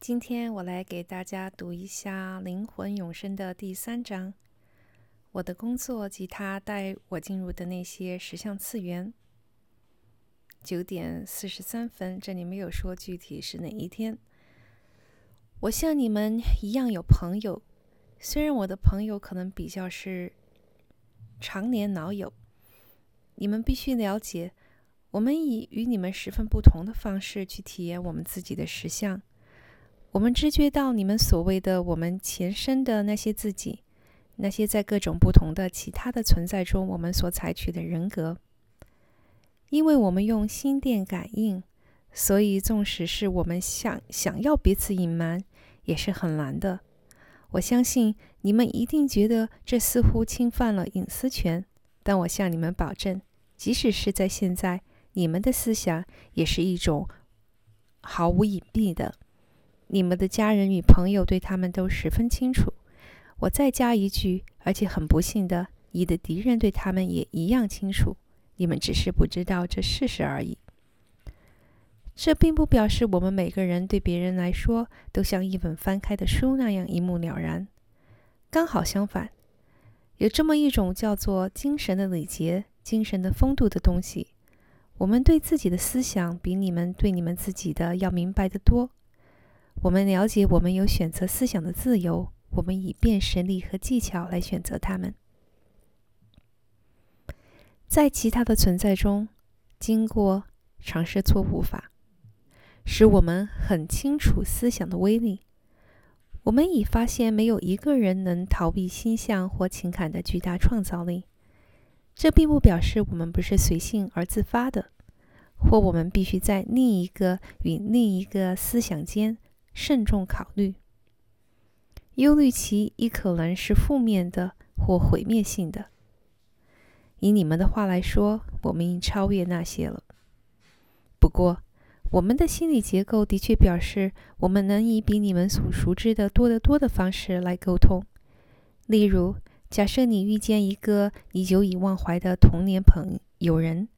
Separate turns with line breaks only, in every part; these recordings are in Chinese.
今天我来给大家读一下《灵魂永生》的第三章。我的工作及他带我进入的那些实相次元。九点四十三分，这里没有说具体是哪一天。我像你们一样有朋友，虽然我的朋友可能比较是常年老友。你们必须了解，我们以与你们十分不同的方式去体验我们自己的实相。我们知觉到你们所谓的我们前身的那些自己，那些在各种不同的其他的存在中我们所采取的人格。因为我们用心电感应，所以纵使是我们想想要彼此隐瞒，也是很难的。我相信你们一定觉得这似乎侵犯了隐私权，但我向你们保证，即使是在现在，你们的思想也是一种毫无隐蔽的。你们的家人与朋友对他们都十分清楚。我再加一句，而且很不幸的，你的敌人对他们也一样清楚。你们只是不知道这事实而已。这并不表示我们每个人对别人来说都像一本翻开的书那样一目了然。刚好相反，有这么一种叫做精神的礼节、精神的风度的东西。我们对自己的思想比你们对你们自己的要明白得多。我们了解，我们有选择思想的自由。我们以辨识力和技巧来选择它们。在其他的存在中，经过尝试错误法，使我们很清楚思想的威力。我们已发现，没有一个人能逃避心象或情感的巨大创造力。这并不表示我们不是随性而自发的，或我们必须在另一个与另一个思想间。慎重考虑，忧虑其亦可能是负面的或毁灭性的。以你们的话来说，我们已超越那些了。不过，我们的心理结构的确表示，我们能以比你们所熟知的多得多的方式来沟通。例如，假设你遇见一个你久已忘怀的童年朋友人，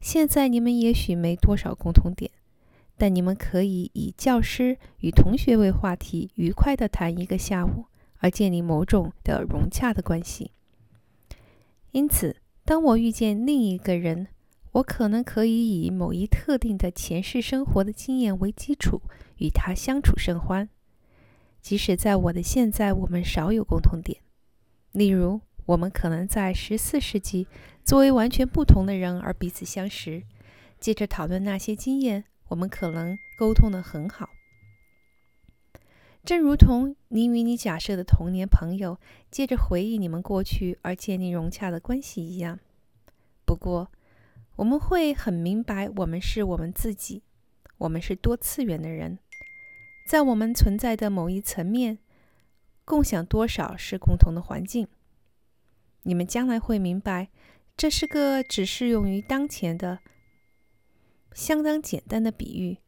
现在你们也许没多少共同点。但你们可以以教师与同学为话题，愉快地谈一个下午，而建立某种的融洽的关系。因此，当我遇见另一个人，我可能可以以某一特定的前世生活的经验为基础，与他相处甚欢。即使在我的现在，我们少有共同点。例如，我们可能在十四世纪作为完全不同的人而彼此相识，接着讨论那些经验。我们可能沟通的很好，正如同你与你假设的童年朋友借着回忆你们过去而建立融洽的关系一样。不过，我们会很明白，我们是我们自己，我们是多次元的人，在我们存在的某一层面，共享多少是共同的环境。你们将来会明白，这是个只适用于当前的。相当简单的比喻，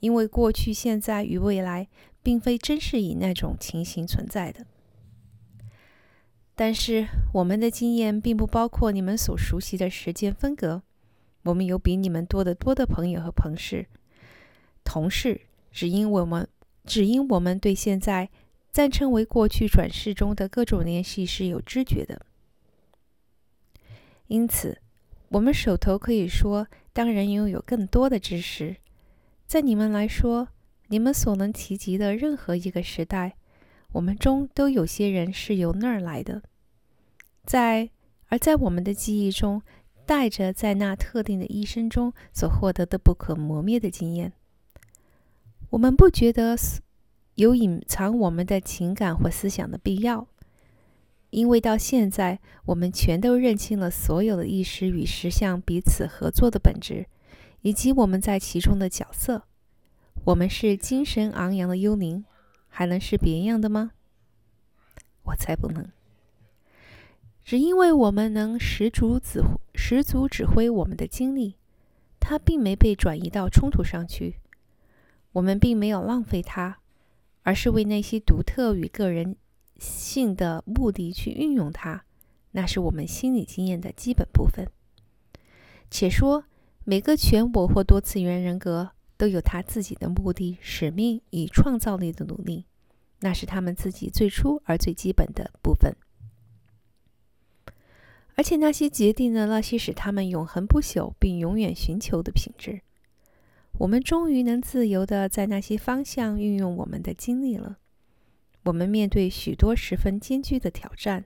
因为过去、现在与未来并非真是以那种情形存在的。但是，我们的经验并不包括你们所熟悉的时间分隔。我们有比你们多得多的朋友和同事，同事只因我们只因我们对现在暂称为过去转世中的各种联系是有知觉的。因此，我们手头可以说。当然拥有更多的知识，在你们来说，你们所能提及的任何一个时代，我们中都有些人是由那儿来的，在而在我们的记忆中，带着在那特定的一生中所获得的不可磨灭的经验。我们不觉得有隐藏我们的情感或思想的必要。因为到现在，我们全都认清了所有的意识与实相彼此合作的本质，以及我们在其中的角色。我们是精神昂扬的幽灵，还能是别样的吗？我才不能。只因为我们能十足指十足指挥我们的精力，它并没被转移到冲突上去。我们并没有浪费它，而是为那些独特与个人。性的目的去运用它，那是我们心理经验的基本部分。且说每个全我或多次元人格都有他自己的目的、使命与创造力的努力，那是他们自己最初而最基本的部分。而且那些决定了那些使他们永恒不朽并永远寻求的品质。我们终于能自由的在那些方向运用我们的精力了。我们面对许多十分艰巨的挑战，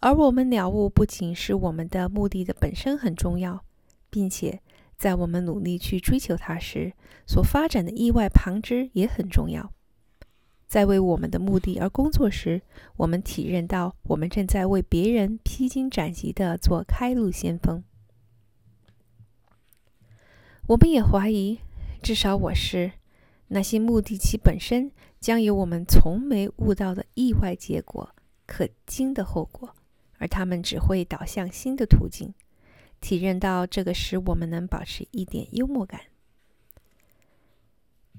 而我们了悟不仅是我们的目的的本身很重要，并且在我们努力去追求它时所发展的意外旁支也很重要。在为我们的目的而工作时，我们体认到我们正在为别人披荆斩棘的做开路先锋。我们也怀疑，至少我是那些目的其本身将有我们从没悟到的意外结果、可惊的后果，而他们只会导向新的途径。体认到这个，使我们能保持一点幽默感。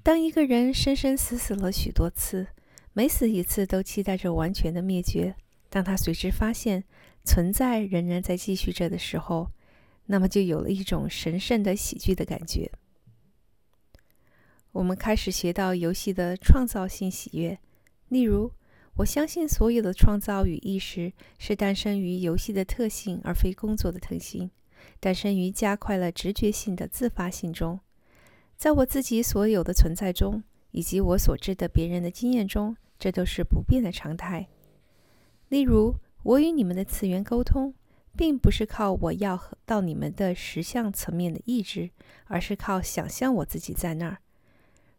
当一个人生生死死了许多次，每死一次都期待着完全的灭绝，当他随之发现存在仍然在继续着的时候，那么就有了一种神圣的喜剧的感觉。我们开始学到游戏的创造性喜悦，例如，我相信所有的创造与意识是诞生于游戏的特性，而非工作的特性，诞生于加快了直觉性的自发性中。在我自己所有的存在中，以及我所知的别人的经验中，这都是不变的常态。例如，我与你们的次元沟通，并不是靠我要到你们的实相层面的意志，而是靠想象我自己在那儿。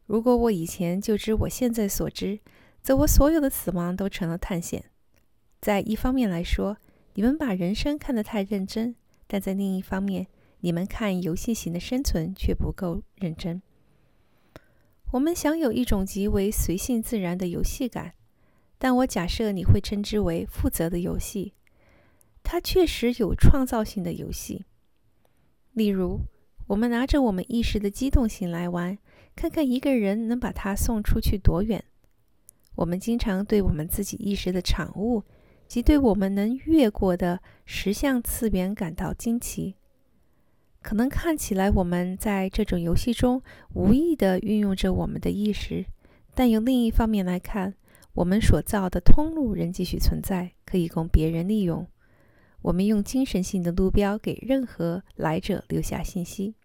如果我以前就知我现在所知，则我所有的死亡都成了探险。在一方面来说，你们把人生看得太认真；但在另一方面，你们看游戏型的生存却不够认真。我们享有一种极为随性自然的游戏感，但我假设你会称之为负责的游戏。它确实有创造性的游戏。例如，我们拿着我们意识的机动性来玩，看看一个人能把它送出去多远。我们经常对我们自己意识的产物及对我们能越过的实相次元感到惊奇。可能看起来我们在这种游戏中无意地运用着我们的意识，但由另一方面来看，我们所造的通路仍继续存在，可以供别人利用。我们用精神性的路标给任何来者留下信息。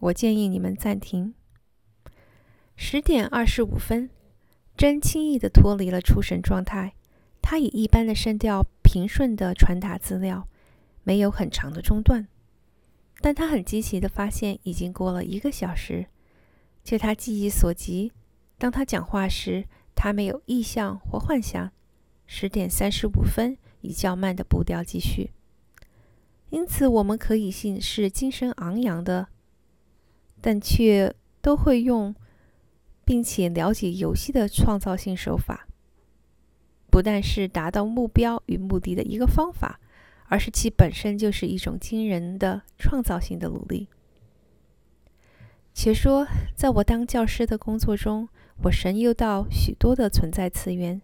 我建议你们暂停。十点二十五分，真轻易地脱离了出神状态，他以一般的声调平顺地传达资料。没有很长的中断，但他很惊奇的发现，已经过了一个小时。就他记忆所及，当他讲话时，他没有意象或幻想。十点三十五分，以较慢的步调继续。因此，我们可以信是精神昂扬的，但却都会用并且了解游戏的创造性手法，不但是达到目标与目的的一个方法。而是其本身就是一种惊人的创造性的努力。且说，在我当教师的工作中，我神游到许多的存在次元，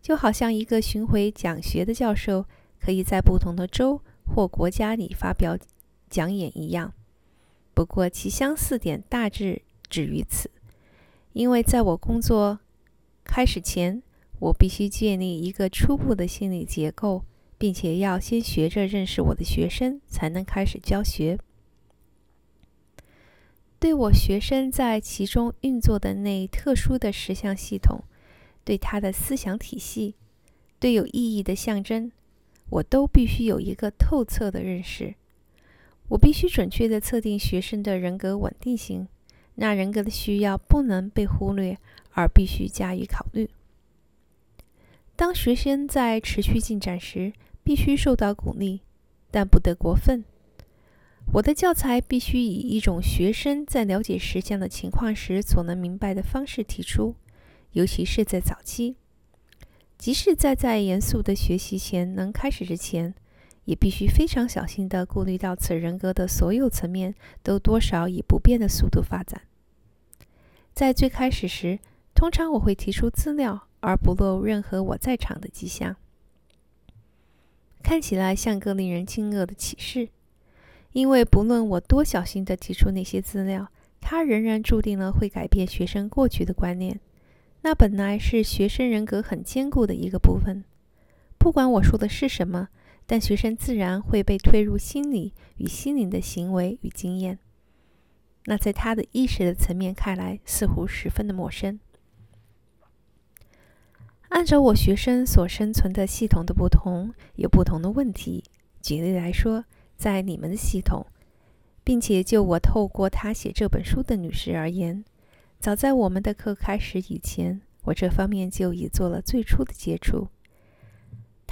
就好像一个巡回讲学的教授可以在不同的州或国家里发表讲演一样。不过，其相似点大致止于此，因为在我工作开始前，我必须建立一个初步的心理结构。并且要先学着认识我的学生，才能开始教学。对我学生在其中运作的那特殊的十项系统，对他的思想体系，对有意义的象征，我都必须有一个透彻的认识。我必须准确地测定学生的人格稳定性，那人格的需要不能被忽略，而必须加以考虑。当学生在持续进展时，必须受到鼓励，但不得过分。我的教材必须以一种学生在了解实相的情况时所能明白的方式提出，尤其是在早期，即使在在严肃的学习前能开始之前，也必须非常小心地顾虑到此人格的所有层面都多少以不变的速度发展。在最开始时，通常我会提出资料，而不露任何我在场的迹象。看起来像个令人惊愕的启示，因为不论我多小心地提出那些资料，它仍然注定了会改变学生过去的观念。那本来是学生人格很坚固的一个部分。不管我说的是什么，但学生自然会被推入心理与心灵的行为与经验。那在他的意识的层面看来，似乎十分的陌生。按照我学生所生存的系统的不同，有不同的问题。举例来说，在你们的系统，并且就我透过他写这本书的女士而言，早在我们的课开始以前，我这方面就已做了最初的接触。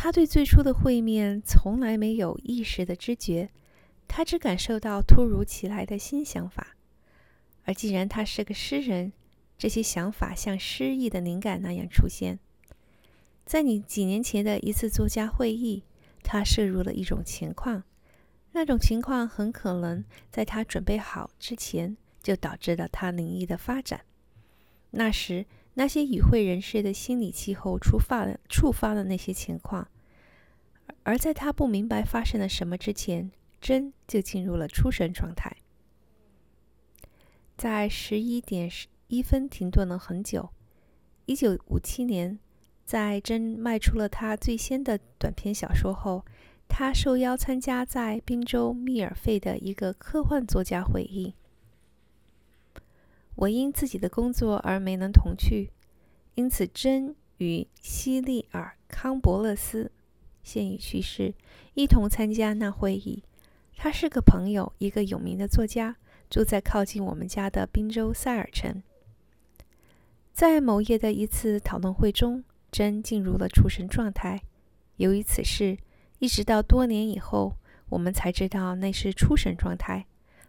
他对最初的会面从来没有意识的知觉，他只感受到突如其来的新想法。而既然他是个诗人，这些想法像诗意的灵感那样出现。在你几年前的一次作家会议，他摄入了一种情况，那种情况很可能在他准备好之前就导致了他灵异的发展。那时，那些与会人士的心理气候触发了触发了那些情况，而在他不明白发生了什么之前，真就进入了出神状态。在十一点十一分停顿了很久。一九五七年，在真卖出了他最先的短篇小说后，他受邀参加在宾州密尔费的一个科幻作家会议。我因自己的工作而没能同去，因此真与西利尔康伯勒斯现已去世，一同参加那会议。他是个朋友，一个有名的作家。住在靠近我们家的宾州塞尔城。在某夜的一次讨论会中，真进入了出神状态。由于此事，一直到多年以后，我们才知道那是出神状态。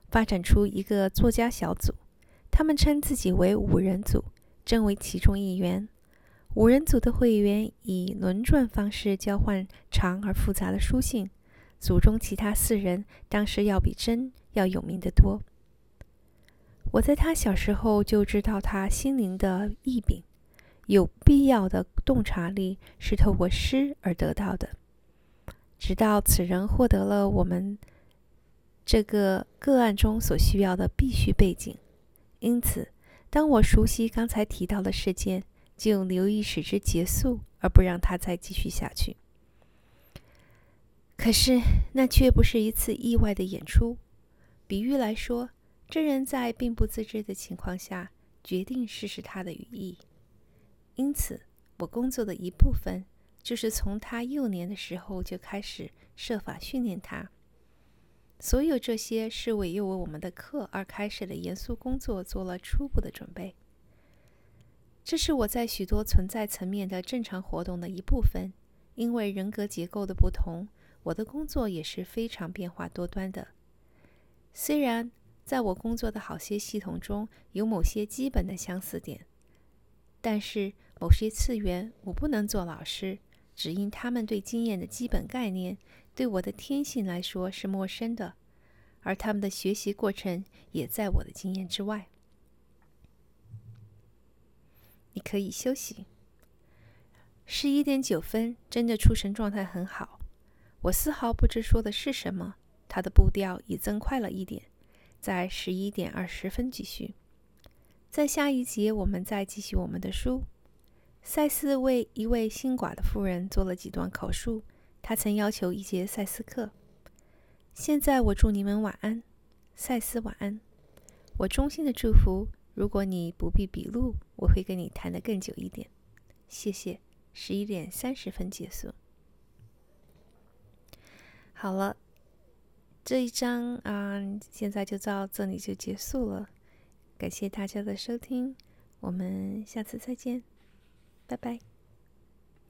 发展出一个作家小组，他们称自己为五人组，真为其中一员。五人组的会员以轮转方式交换长而复杂的书信。组中其他四人当时要比真要有名的多。我在他小时候就知道他心灵的异禀，有必要的洞察力是透过诗而得到的。直到此人获得了我们这个个案中所需要的必须背景，因此，当我熟悉刚才提到的事件，就留意使之结束，而不让它再继续下去。可是，那却不是一次意外的演出。比喻来说。这人在并不自知的情况下决定试试他的羽翼，因此我工作的一部分就是从他幼年的时候就开始设法训练他。所有这些是为又为我们的课而开始的严肃工作做了初步的准备。这是我在许多存在层面的正常活动的一部分。因为人格结构的不同，我的工作也是非常变化多端的。虽然。在我工作的好些系统中有某些基本的相似点，但是某些次元我不能做老师，只因他们对经验的基本概念对我的天性来说是陌生的，而他们的学习过程也在我的经验之外。你可以休息。十一点九分，真的出神状态很好，我丝毫不知说的是什么。他的步调已增快了一点。在十一点二十分继续。在下一节，我们再继续我们的书。赛斯为一位新寡的妇人做了几段口述。他曾要求一节赛斯课。现在我祝你们晚安，赛斯晚安。我衷心的祝福。如果你不必笔录，我会跟你谈的更久一点。谢谢。十一点三十分结束。好了。这一章啊，现在就到这里就结束了。感谢大家的收听，我们下次再见，拜拜。